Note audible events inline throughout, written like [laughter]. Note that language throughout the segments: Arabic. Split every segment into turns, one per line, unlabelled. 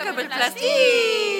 كوكب البلاستيك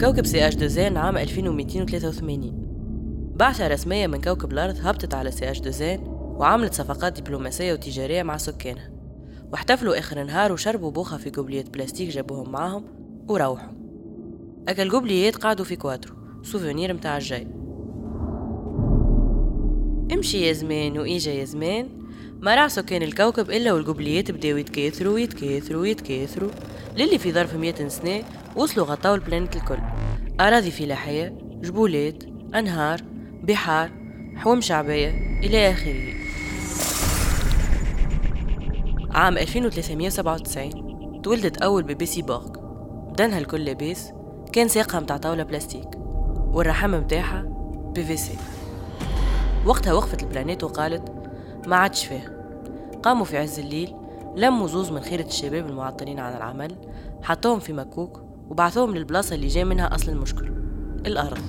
كوكب سي اش دوزين عام 2283 بعثة رسمية من كوكب الأرض هبطت على سي اش دوزين وعملت صفقات دبلوماسية وتجارية مع سكانها. واحتفلوا آخر نهار وشربوا بوخة في قبليات بلاستيك جابوهم معاهم وروحوا. أكل قبليات قعدوا في كواترو سوفونير متاع الجاي. امشي يا زمان وإيجا يا زمان. ما راح سكان الكوكب إلا والقبليات بداو يتكاثروا ويتكاثروا ويتكاثروا. للي في ظرف مئة سنة وصلوا غطاو ال planète الكل. أراضي فلاحية جبولات أنهار بحار حوم شعبية إلى آخره. عام 2397 تولدت أول bébé cyborg بدنها الكل لاباس كان ساقها متاع طاولة بلاستيك والرحم متاعها PVC. وقتها وقفت ال planète وقالت ما عادش فيه. قاموا في عز الليل لموا زوز من خيرة الشباب المعطلين عن العمل حطوهم في مكوك وبعثوهم للبلاصة اللي جاي منها أصل المشكل الأرض.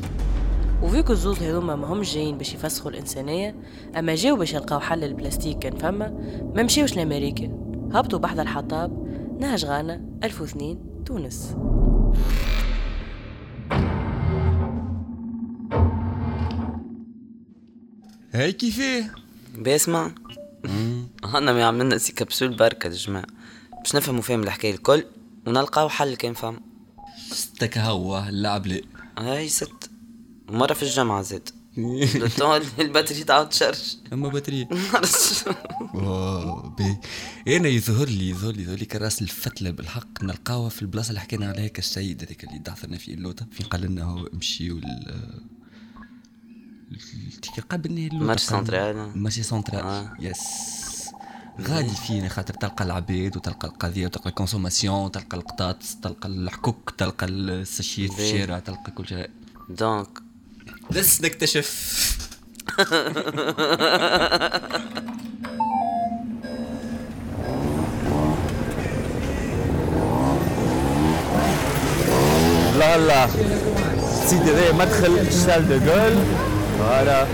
وفيكو الزوز هذوما ما همش جايين باش يفسخوا الإنسانية أما جاو باش يلقاو حل البلاستيك كان فما ما مشيوش لأمريكا. هبطوا بحث الحطاب نهج غانا 1002 تونس.
هاي كيفاه
باسمع هنا ما عملنا سي كبسول بركة يا جماعة. باش نفهموا فهم الحكاية الكل ونلقاو حل كان فهم
ستك هوا اللعب لا
هاي ست. مرة في الجامعة زاد [laughs] [laughs] الباتري تعاود تشرج أما. [laughs]
أوه بي. أنا يظهر لي يظهر لي يظهر لي كراس الفتلة بالحق نلقاوها في البلاصة اللي حكينا عليها كالسيد هذاك اللي دعثنا فيه اللوطه فين قال لنا هو امشيو قابلني اللوطه
مارشي سنترال.
مارشي سنترال.
آه.
يس غادي فينا خاطر تلقى العبيد وتلقى القضية وتلقى الكونسوماسيون تلقى القطاط تلقى الحكوك تلقى السشيت في. الشارع تلقى كل شيء.
دونك.
بس نكتشف.
لا لا. سيدي هذا مدخل شارل دو جول فوالا.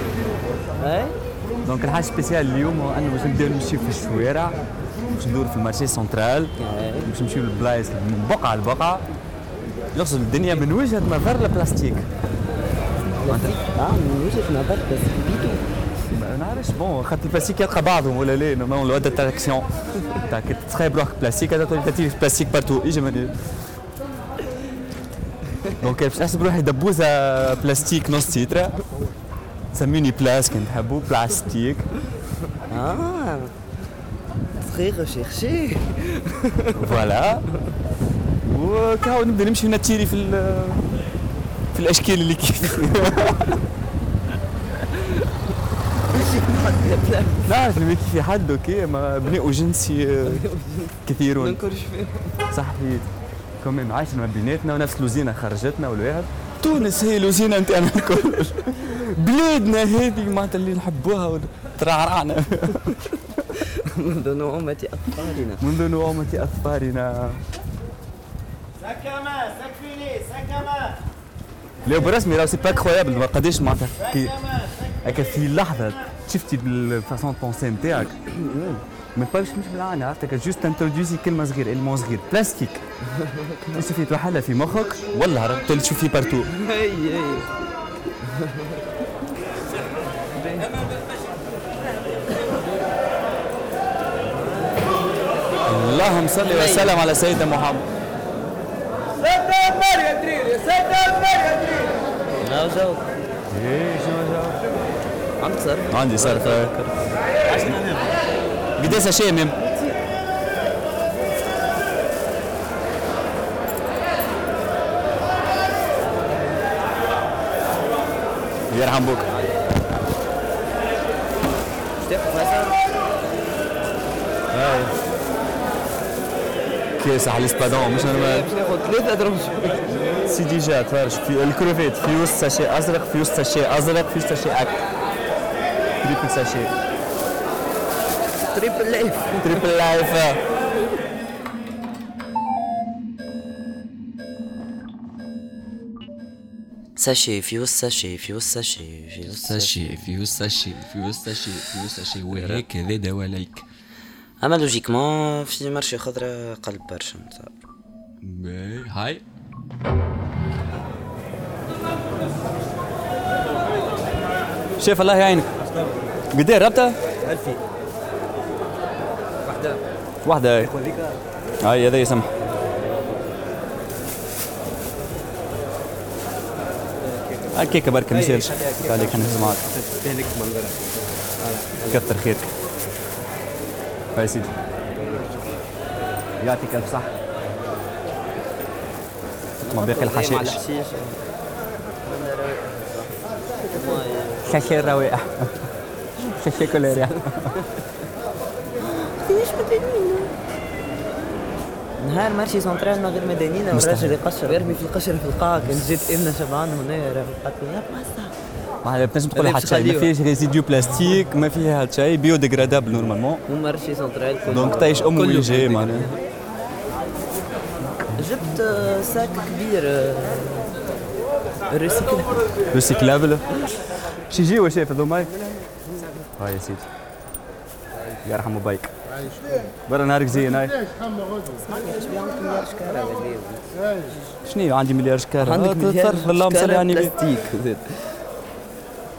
دونك الحاجة سبيسيال اليوم هو انه باش نبداو نمشيو في الشوارع باش ندور في المارشي سنترال باش نمشيو للبلايص من بقعه لبقعه يقصد الدنيا من وجهه نظر البلاستيك
آه من وجهه نظر بس بيدو
ما نعرفش بون خاطر البلاستيك يلقى بعضهم ولا لا نورمالمون لو داتراكسيون تاع كي تتخيل بروحك بلاستيك هذا تولي تاتي في بلاستيك بارتو ايجي ماني دونك باش نحسب روحي دبوزه بلاستيك نص تيترا سميوني بلاس كان تحبوا بلاستيك.
آه. تري ريشيرشي
فوالا. وكاو نبدأ نمشي نتيري في في الأشكال اللي كيف. نعرف اللي كيف حد أوكي ما بناء جنسي آه، كثيرون. صحيح كمان عايشين ما بيناتنا ونفس لوزينه خرجتنا والواحد تونس هي لوزينه انت أنا الكل بلادنا هذه معناتها اللي نحبوها وترعرعنا
منذ نعومة أطفالنا
منذ نعومة أظفارنا.
سكما سكفيني سكما
لا برسمي راه سي با انكرويابل قداش معناتها كي هكا في لحظة شفتي بالفاسون بونسي نتاعك ما باش مش بالعانة عرفتك جوست انتروديوسي كلمه صغيره المون صغير بلاستيك تشوفي توحلها في مخك والله عرفت تولي تشوفي بارتو
هي هي
اللهم صل وسلم على سيدنا محمد
لا جو
إيه شنو جاوب
عندك صار
عندي صرف قديش شامم؟ يرحم بوك. كيس على الإسبادون مش أنا باش ناخذ
ثلاثة درهم
سيدي جات في الكروفيت في وسط ساشي أزرق في وسط ساشي أزرق في وسط ساشي اكل تريبل ساشي
تريبل لايف
تريبل لايف
ساشي فيوز ساشي فيوز ساشي فيوز ساشي
ساشي فيو ساشي فيو ساشي فيو ساشي وهيك هذا دواء عليك
اما لوجيكمون في مرشي خضرة قلب برشا
هاي
شيف الله يعينك قد إيه ربطه؟
ألفي واحدة.
واحدة. هاي
وذيك
هاي هذا يسمح هكيك بركة ما يصيرش عليك نهز معاك
تهلك منظرها
كثر خيرك. هاي سيدي. يعطيك ألف صحة ما باقي الحشائش شاشة الروائح شاشة كل [laughs]
نهار marché central من غير مدينينا والراجل يقشر. يرمي في القشرة في القاع كان جيت امنا شبعان هنا راه قالت لي. يا باسا
ما بتنجم تقول حتى شيء ما. فيهش résidu بلاستيك ما فيها حتى شيء biodégradable normalement
و marché central
donc تعيش ام وين جاي. معناها.
جبت آه، ساك كبير آه، ريسيكل
ريسيكلابل شي يجيو شايف هذوما هاي يا سيدي. يرحموا بايك برا نهارك زين هاي. شنو عندي مليار شكارة.
عندك مليار
صرف الله مصلي
شكارة
على النبي
بلاستيك. زاد.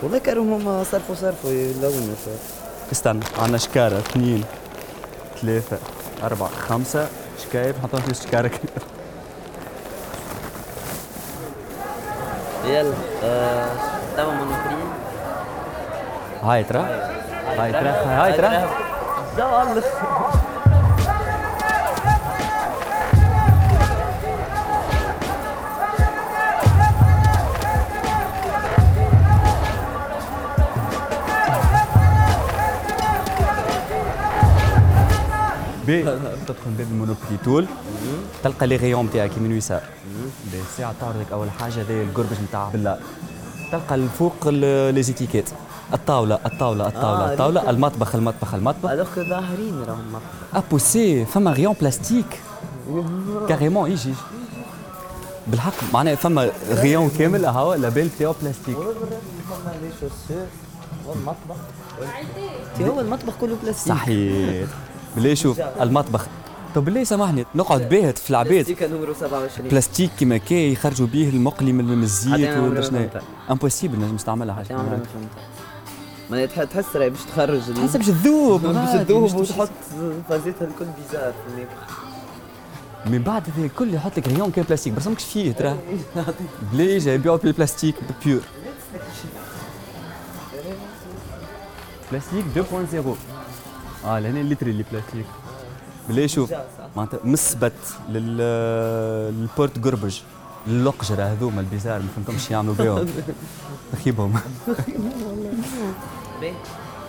والله كانوا هما صرفوا صرفوا يلونوا.
استنى عندنا شكارة. اثنين ثلاثة أربعة خمسة. شكاير نحطهم في شكارة
يلا آه، توا مونوبري
هاي ترى. هاي ترى. هاي ترى.
يلا
بي تدخل باب المونوبولي تول تلقى لي غيون نتاعك يمين ويسار بي. الساعة تعرضك أول حاجة هذا الجربج نتاع بالله تلقى الفوق ال- لي زيتيكيت الطاولة الطاولة الطاولة
آه،
الطاولة المطبخ المطبخ المطبخ.
كو ظاهرين راهم
ابوسي فما غيون بلاستيك كاريمون يجي بالحق معناها فما غيون كامل هاو لابيل بتاعو بلاستيك
فما لي شوسور والمطبخ هو المطبخ كله بلاستيك
صحيح. بالله شوف المطبخ. طب بالله سامحني نقعد باهت في العباد
بلاستيك نمرو 27
بلاستيك كيما كي يخرجوا به المقلي من الزيت ولا
ما
شنو. impossible نجم نستعملها.
حاجة ما تحس راهي باش تخرج
حسب باش تذوب [laughs]
باش تذوب وتحط فازيتها الكل bizarre
من بعد هذا الكل يحط لك rayon كان بلاستيك بس ماكش فيه ترى. [laughs] بلي جاي يبيعوا بالبلاستيك بيور بلاستيك 2.0 آه لهنا اللتر اللي بلاستيك. بلي شوف معناتها مثبت لل للبورت قربج. اللقجرة هذوما البيزار ما فهمتهمش يعملوا بيهم. [laughs] تخيبهم. [laughs]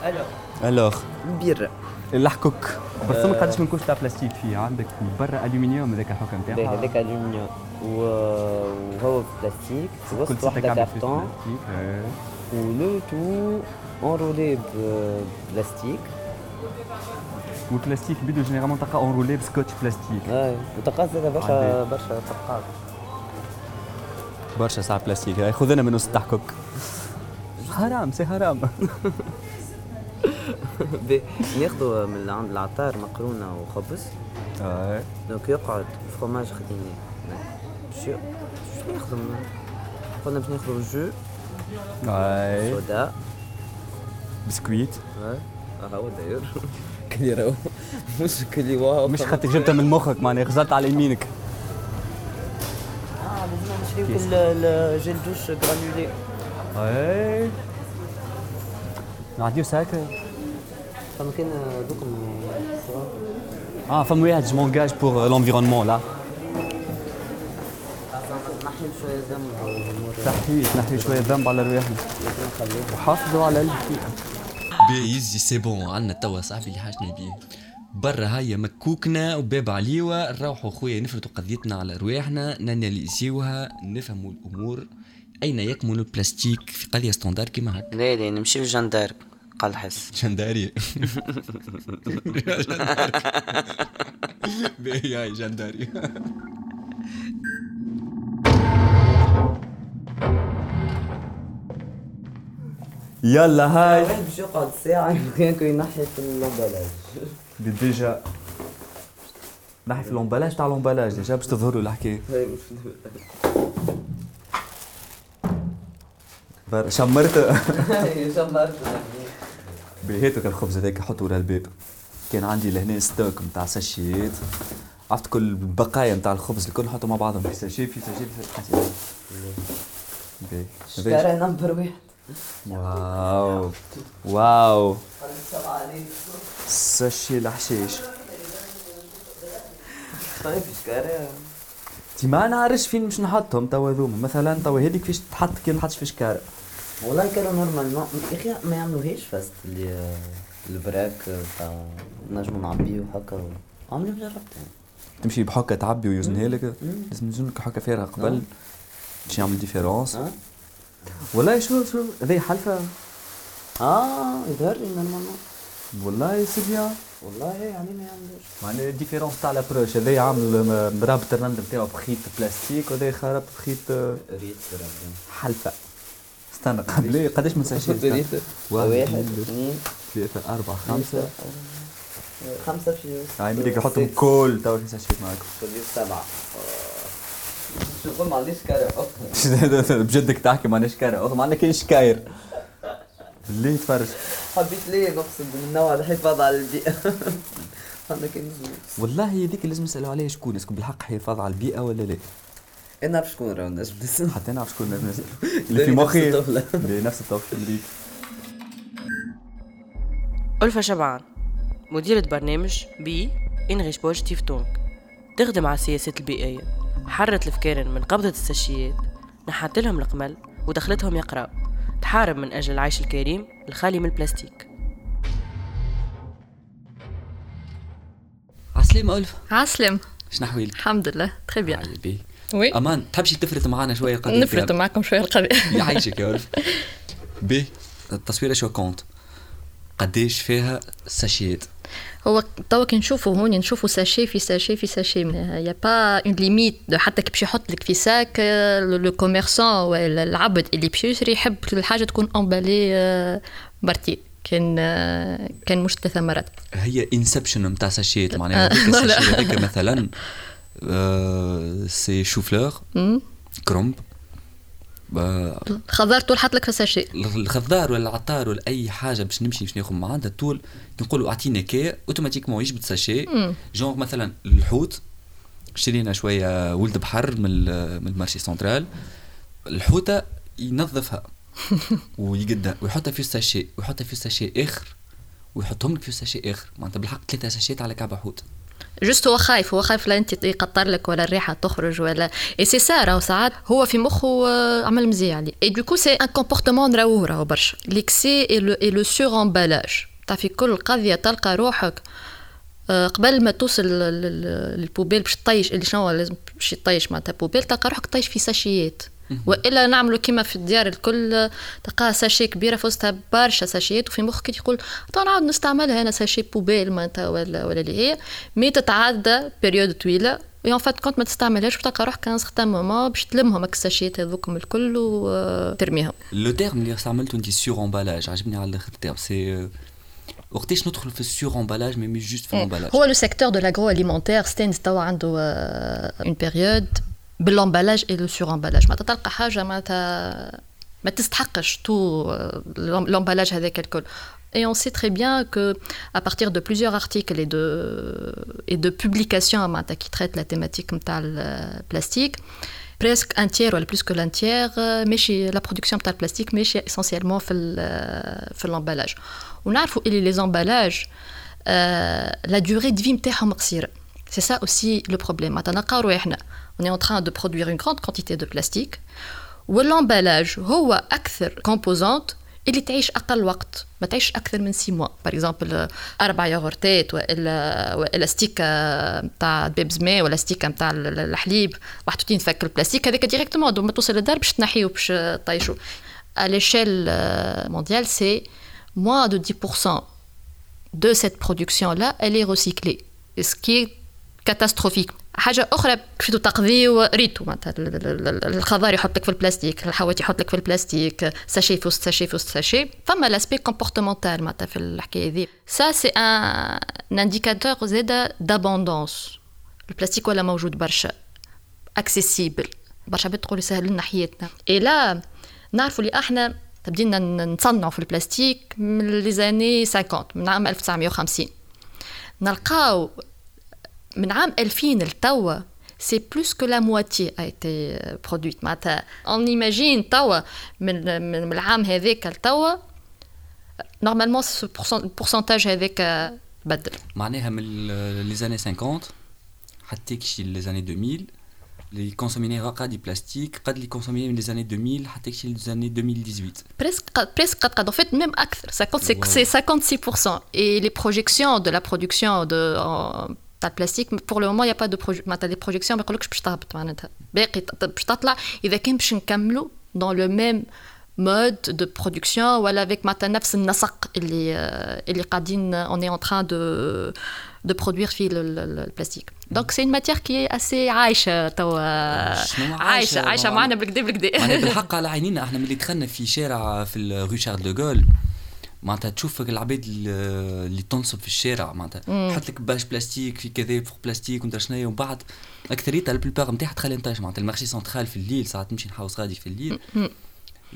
ألو
ألوغ.
بيرة
الحكوك بس ما قداش من كوش تاع بلاستيك فيه. عندك برا ألومنيوم هذاك الحكم تاعها.
هذاك ألومنيوم. وهو بلاستيك. وسط
فيه
كارتون.
إيه.
ولو تو اونرولي بلاستيك.
والبلاستيك بيدو جينيرالمون تلقى اونرولي بسكوتش بلاستيك.
اي وتقاس هذا برشا
عندي.
برشا فرقات
برشا ساعة بلاستيك. هاي خذنا منه ست حكوك حرام سي حرام. [laughs]
باهي ياخذوا من عند العطار مقرونة وخبز.
اي
دونك يقعد فروماج خديناه شو شو ياخذوا من- قلنا باش ناخذوا جو
اي
سودا
بسكويت
ها هو داير كلي راهو مش كلي واو
مش خاطر جبتها من مخك معناها غزلت على يمينك
آه لازم نشريو كل الجيل دوش جرانولي
اي نعديو sac
فما كان دوكم
آه فما واحد je m'engage pour l'environnement لا
نحيل شوية ذنب على الأمور
تحيي نحي شوية ذنب على رواحنا
لكن نخليه
وحافظوا على البيئه
بي يزي c'est bon عندنا توا صاحبي اللي حاجنا بيه برا هيا مكوكنا وباب عليوة. نروحوا خويا نفرضوا قضيتنا على رواحنا ناناليزيوها نفهموا الأمور. أين يكمن البلاستيك في قضية ستاندار كيما هكا؟
لا لا نمشي للجندار قال حس. [laughs]
جنداري. [laughs] باهي هاي جنداري.
يلا هاي.
باش يقعد ساعة ينحي في الامبلاج [laughs]
دي ديجا نحي في الامبلاج تاع الامبلاج ديجا باش تظهروا الحكاية. شمرت.
شمرت.
بهيتك الخبز هذاك حطوا ورا الباب. كان عندي لهنا stock نتاع ساشيات. عرفت كل البقايا نتاع الخبز الكل نحطوا مع بعضهم. في ساشي في ساشي في ساشي
شكرا نمبر واحد.
واو. واو. sachet الحشيش
طيب شكرا
تي ما نعرفش فين باش نحطهم توا هذوما. مثلا توا هذيك فيش تحط كي نحطش في شكاره
والله كانوا نورمالمون يا أخي ما يعملوهاش فاست اللي البراك تاع نجمو نعبيه هكا عمري ما جربت
تمشي بحكه تعبي ويوزنها لك. لازم يوزنلك حكه فارغه قبل باش يعمل ديفيرونس
ها
والله شو شو هذه حلفة.
آه يظهر لي نورمالمون.
والله سي بيان
والله يعني ما يعملوش.
معناها الديفيرونس تاع لابروش هذا عامل مرابط الرند نتاعو بخيط بلاستيك وهذا خرب بخيط آه،
ريت
حلفة. استنى قبل قداش من ساشي واحد اثنين ثلاثة أربعة خمسة.
خمسة. في
هاي بدك نحطهم كل توا في ساشي معاكم.
تجيب سبعة. شو تقول ما عنديش كاري؟ [laughs]
بجدك تحكي ما عندناش كاري؟ ما عندنا كاين شكاير. اللي تفرج.
حبيت ليه نقصد من نوع الحفاظ على البيئة؟ [laughs] كاين زوج
والله هذيك لازم نسالوا عليها شكون اسكو بالحق حفاظ على البيئة ولا لا؟
أنا نعرف شكون راهو الناس [laughs]
حتى نعرف شكون الناس [laughs] اللي في
نفس
مخي.
الطفلة.
اللي نفس الطفل اللي
ألفة شبعان. مديرة برنامج بي إنغيش بوزيتيف تونك تخدم على السياسات البيئية حرت الفكارن من قبضة الساشيات نحت لهم القمل ودخلتهم يقراو تحارب من أجل العيش الكريم الخالي من البلاستيك.
عسلامة ألفة.
عسلامة
شنو أحوالك؟
الحمد لله.
très bien.
oui.
أمان تحبش تفرط معنا شوية قضية
نفرط معكم شوية القضية [laughs]
يعيشك يا ألفة. [laughs] بيه التصويرة شو كونت قديش فيها ساشيات؟
هو توا كي نشوفوا هوني نشوفوا ساشي في ساشي في ساشي il y a pas une limite حتى كي باش يحط لك في sac le commerçant ولا العبد اللي باش يشري يحب الحاجة تكون emballée مرتين كان آه، كان مش ثلاث مرات.
هي inception نتاع ساشيات معناها
آه، [laughs]
هذيك مثلا آه، سي شو فلور
مم.
كرومب. آه،
خضار طول حط لك في ساشي
الخضار ولا العطار ولا أي حاجة باش نمشي باش ناخذ معاه طول نقولوا اعطينا كي automatiquement يجبد ساشي. جونغ مثلا الحوت شرينا شوية ولد بحر من من الـ marché central. الحوتة ينظفها [laughs] ويقدها ويحطها في ساشي ويحطها في ساشي آخر ويحطهم لك في ساشي آخر. معناتها بالحق ثلاثة ساشيات على كعبه حوت.
juste هو خايف هو خايف لا أنت يقطر لك ولا الريحة تخرج ولا. اي سي سا راهو ساعات هو في مخه آه، عمل مزيان عليه et du coup c'est un comportement نراوه راهو برشا. l'excès et le suremballage تعرفي كل قضية تلقى روحك آه، قبل ما توصل لل- لل- لل poubelle باش تطيش اللي شنو لازم باش يطيش معناتها poubelle تلقى روحك طيش في ساشيات. وإلا نعملوا كيما في الديار الكل تلقاها ساشي كبيرة في وسطها برشا ساشيات وفي مخك تقول تو نعاود نستعملها أنا ساشي poubelle معناتها ولا ولا اللي هي. mais تتعدى période طويلة et en fin de compte ما تستعملهاش وتلقى روحك كان certain moment باش تلمهم هاك الساشيات هذوكم الكل وترميهم
le terme اللي استعملته انت suremballage عجبني على الآخر الـ terme c'est وقتاش ندخل في السور امبالاج مي مش جوست في الامبالاج
هو لو سيكتور دو لاغرو ستينز توا عنده اون بيريود بالامبالاج اي لو سور امبالاج معناتها تلقى حاجه معناتها ما تستحقش تو l'emballage هذاك الكل Et on sait très bien que à partir de plusieurs articles et de, et de publications معناتها qui traitent la thématique نتاع البلاستيك presque un tiers ولا plus que un tiers euh, ماشي la production نتاع البلاستيك ماشي essentiellement في ال- في l'emballage ونعرفوا اللي les emballages euh, la durée de vie نتاعهم قصيره C'est ça aussi le problème. Maintenant, رواحنا, On est en train de produire une grande quantité de plastique. Ou l'emballage هو أكثر composante اللي تعيش أقل وقت ما تعيش أكثر من 6 mois. Par exemple أربع ياغورتات ولا ولا ستيكة نتاع بيبز ماء ولا ستيكة نتاع الحليب محطوطين في البلاستيك هذاك ديريكتومون دوما توصل للدار باش تنحيه باش تطيشوا. À l'échelle mondiale, c'est moins de 10% de cette production-là, elle est recyclée. Ce qui est catastrophique. حاجة أخرى كيفاش تقضي ريتو معناتها الخضار يحط لك في البلاستيك الحوات يحط لك في البلاستيك ساشي في وسط ساشي في وسط ساشي. فما l'aspect comportemental معناتها في الحكاية ذي ça c'est un indicateur زاده d'abondance البلاستيك ولا موجود برشا. اكسيسيبل برشا عباد تقول سهل لنا حياتنا. اي لا نعرفوا اللي إحنا بدينا نصنعوا في البلاستيك من لي زاني 50 من عام 1950 نلقاو من عام 2000 لتوا c'est plus que la moitié a été euh, produite معناتها on imagine توا من من العام هذاك لتوا normalement ce pourcentage هذاك بدل
معناها من لي زاني 50 حتى كشي لي زاني 2000 les consommer قد plastique قد les consommer من les années 2000 حتى كشي les années 2018
presque presque قد قد en fait même أكثر 50 c'est 56% et les projections de la production de تاع البلاستيك. pour le moment il y a pas de معناتها des projections ما يقولكش باش تهبط معناتها. باقي باش تطلع. إذا كان باش نكملوا dans le même mode de production ولا avec معناتها نفس النسق اللي اللي قاعدين اون اي اون تران دو de produire فيه البلاستيك. دونك سي ماتيير كي اسي عايشة توا. عايشة؟ عايشة معنا بالكدا بالكدا
بالحق [laughs] على عينينا. إحنا ملي دخلنا في شارع في الرو شارل دوغول معناتها تشوف العباد اللي تنصب في الشارع معناتها. تحط لك باش بلاستيك في كذا فوق بلاستيك وانت شنيا ومن بعد اكثريتها البلبار نتاعها تخلي نطيش معناتها المارشي سنترال في الليل ساعات نمشي نحوس غادي في الليل.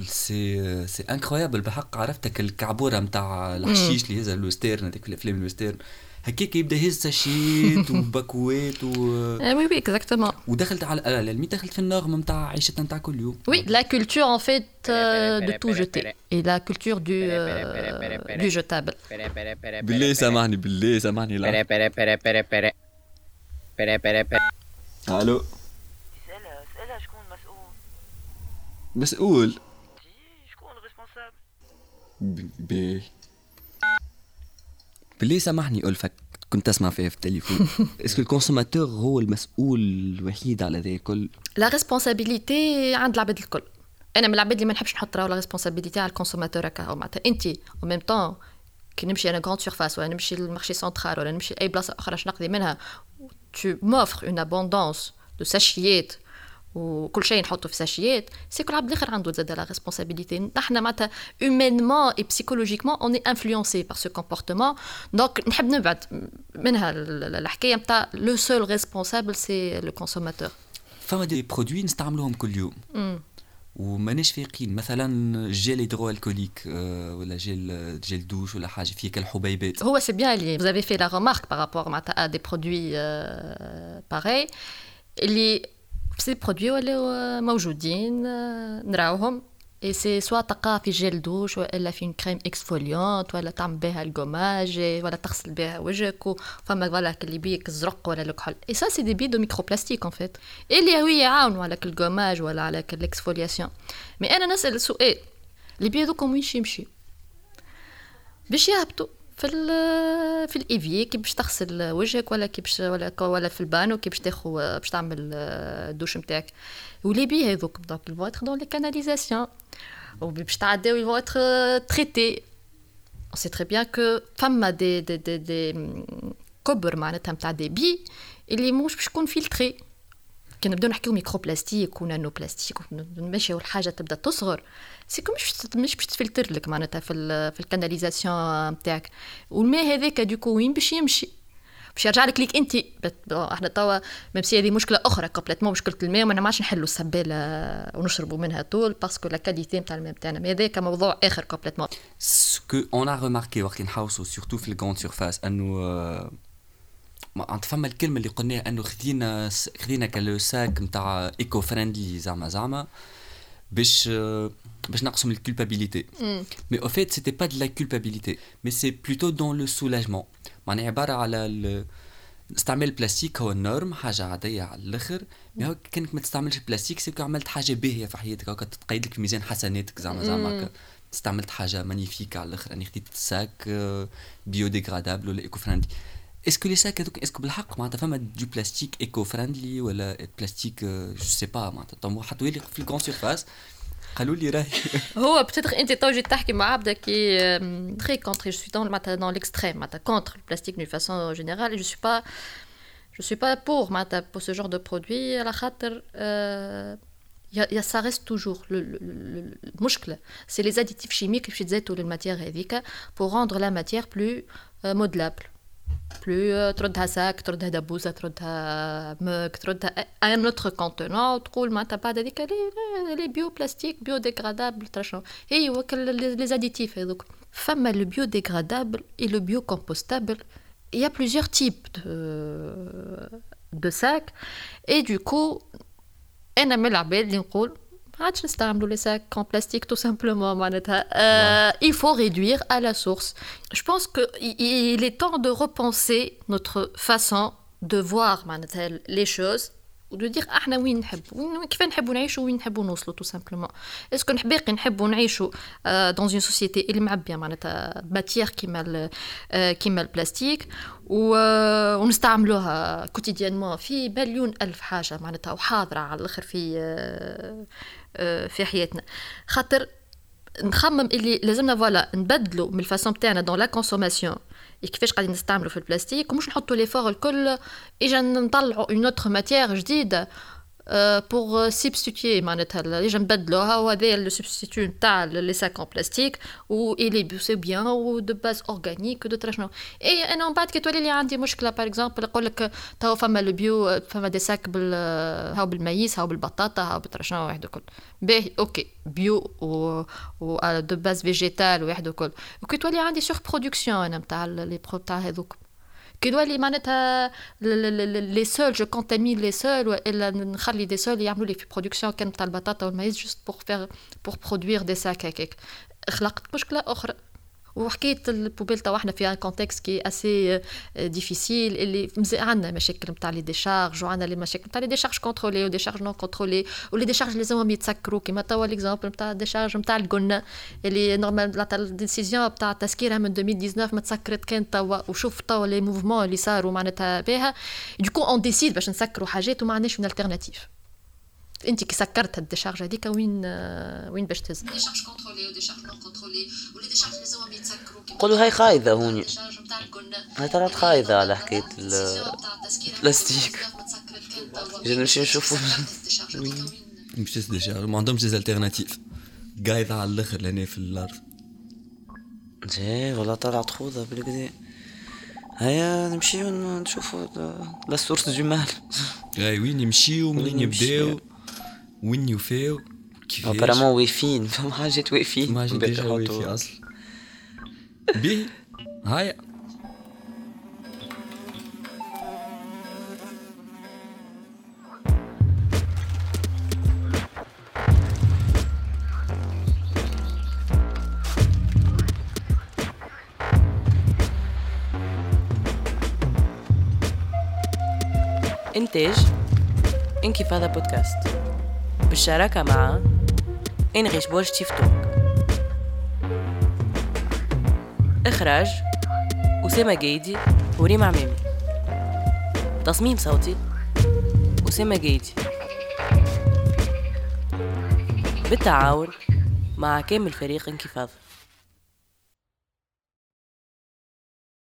c'est c'est incroyable بحق عرفتك الكعبورة نتاع الحشيش اللي هزها الـ western هذيك في الأفلام الـ western هكاك يبدأ يهز ساشيت [laughs] وباكوات و
وي وي اكزاكتومون
ودخلت على العلمي دخلت في النغمه نتاع عيشتنا نتاع كل يوم.
oui la culture en fait de tout jeter et la culture de de jetable
بالله سامحني بالله سامحني لا ألو
اسألها اسألها شكون مسؤول
مسؤول
شكون responsable
باهي بالله سامحني ألفة كي كنت تسمع فيها في التليفون؟ [laughs] est-ce que الـ consommateur هو المسؤول الوحيد على ذا الكل؟
la responsabilité عند العباد الكل. أنا من العباد اللي ما نحبش نحط la responsabilité على الـ consommateur هكا. معناتها انت أو ميم طون كي نمشي أنا grande surface ولا نمشي لل marché central ولا نمشي لاي بلاصه أخرى باش نقضي منها tu m'offres une abondance de sachets وكل شيء نحطه في ساشيات c'est كل عبد الآخر عنده زاد la responsabilité نحن معناتها humainement et psychologiquement on est influencé par ce comportement donc نحب نبعد منها الحكاية نتاع le seul responsable c'est le consommateur
فما des produits نستعملوهم كل يوم. وماناش فايقين. مثلا gel hydroalcoolique ولا gel gel douche ولا حاجة فيه كالحبيبات
هو c'est bien اللي vous avez fait la remarque par rapport معناتها à des produits pareils. اللي ces produits ولاو موجودين نراوهم. اي سي سوا تلقاه في gel douche ولا في crème exfoliante ولا تعمل بها الجوماج ولا تغسل بها وجهك وفما voilà les billes الزرق ولا الكحول et ça c'est des billes de microplastique en fait اللي هو يعاونوا على الجوماج ولا على ال exfoliation mais أنا نسأل سؤال. les billes هذوكم وين يمشي؟ باش يهبطوا. في ال في l'évier كي باش تغسل وجهك ولا كي باش ولا ولا في البانو كي باش تاخذ باش تعمل الدوش نتاعك. و les billes هذوك donc il faut être dans les canalisations باش تعداو il faut être traité on sait très bien que فما دي دي دي, دي كبر معناتها نتاع des billes اللي مش باش تكون filtrées كي نبداو نحكيو microplastique و nanoplastique ونمشيو الحاجة تبدأ تصغر. c'est que مش مش باش تفلتر لك معناتها في في ال canalisations نتاعك والماء هذاك du coup وين باش يمشي؟ باش يرجع لك ليك أنت. إحنا توا même هذه مشكلة أخرى complètement مشكلة الماء وما عادش نحلوا السبالة ونشربوا منها طول parce que la qualité نتاع الماء نتاعنا هذاك موضوع آخر complètement
ce qu'on a remarqué وقت نحوسوا surtout في ال grandes surfaces انه انت فما الكلمة اللي قلناها أنه خدينا خدينا قالوا sac نتاع eco-friendly زعما زعما باش باش من ال culpabilité mais en fait c'était pas de la culpabilité mais c'est plutôt dans le soulagement معناها عبارة على استعمال البلاستيك هو ال norme حاجة عادية على الآخر. mais هو كأنك ما تستعملش البلاستيك c'est que عملت حاجة باهية في حياتك. هكا تقيد لك في ميزان حسناتك زعما زعما استعملت حاجة magnifique على الآخر. اني خديت sac biodégradable ولا eco-friendly est-ce que les sacs هذوك est-ce que بالحق معناتها فما du plastique eco-friendly ولا plastique je sais pas معناتها. حطوا لي في ال grandes surfaces قالوا لي راهي. [laughs]
هو peut-être انت تو جيت تحكي مع عبده qui est très contre je suis dans معناتها dans l'extrême معناتها contre البلاستيك d'une façon générale je suis pas je suis pas pour معناتها pour ce genre de produits على خاطر يا ça reste toujours المشكلة c'est les additifs chimiques باش يتزادوا لل matière هذيك pour rendre la matière plus modelable plus تردها sac تردها دبوزه تردها مك تردها un autre contenant تقول معناتها بعد هذيك les bioplastiques biodégradables ترشنو هي وك les additifs هذوك فما le biodégradable et le bio compostable il y a plusieurs types de, de sacs et du coup أنا من العباد اللي نقول ما عادش نستعملوا les sacs en plastique tout simplement معناتها il faut réduire à la source. Je pense que il est temps de repenser notre façon de voir معناتها les choses et de dire إحنا وين نحب وين كيف نحبوا نعيشوا وين نحبوا نوصلوا tout simplement est-ce que باقي نحبوا نعيشوا dans une société اللي معبيه معناتها matière كيما كيما البلاستيك ونستعملوها quotidiennement في مليون الف حاجة معناتها وحاضره على الآخر في في حياتنا. خاطر نخمم اللي لازمنا voilà نبدلوا من ال façon تاعنا dans la consommation كيفاش قاعدين نستعملوا في البلاستيك؟ ومش نحطوا les efforts الكل إجا نطلعوا une autre matière جديدة. pour substituer معناتها اللي نبدلوها وهذا le substitut نتاع les sacs en plastique و الي c'est bien و de base organique de شنو et أنا من بعد كي تولي لي عندي مشكله par exemple نقول لك تو فما le bio فما des sacs بال هاو بالميس هاو بالبطاطا هاو شنو واحد الكل باهي OK bio و و de base végétale واحد الكل وكي تولي عندي surproduction أنا نتاع لي برو تاع هذوك كي دوالي معناتها les sols je contamine les sols والا نخلي des sols يعملوا لي في production كان تاع البطاطا والمايز juste pour faire pour produire des sacs هكاك خلقت مشكله أخرى وحكايه ال poubelles تاع إحنا في un contexte qui est assez difficile اللي عندنا مشاكل نتاع les décharges وعندنا لي مشاكل نتاع les décharges contrôlées و décharges non contrôlées و les décharges لازمهم يتسكروا. كيما توا l'exemple نتاع ال décharge نتاع القلنا اللي normal ال décision تاع تسكيرها من 2019 ما تسكرت كان توا وشوف توا les mouvements اللي صاروا معناتها بها. du coup on décide باش نسكروا حاجات وما عندناش من alternatives انت كي سكرت ال décharge هذيك وين وين باش تهز؟ décharges contrôlées و décharges non contrôlées و les décharges لازمهم يتسكروا
قولوا هاي خايذة هوني. هاي طلعت خايذة على حكاية [laughs] البلاستيك. جينا [laughs] نمشي نشوفوا [laughs]
مش décharges ما عندهمش des alternatives قايضة على الآخر لهنا في الأرض.
إيه والله طلعت خوذة بالكدا هيا نمشيو نشوفوا la source du mal
et وين يمشيو منين يبداو؟ وين يوفاو كيفاش
apparemment واقفين فما حاجات واقفين
ما حاجات déjà واقفين أصلا بيه هيا
إنتاج انكفاضة بودكاست بالشراكة مع إنغيش بورش تيفتوك إخراج أسامة جيدي وريم عمامي. تصميم صوتي أسامة جيدي. بالتعاون مع كامل فريق انكفاض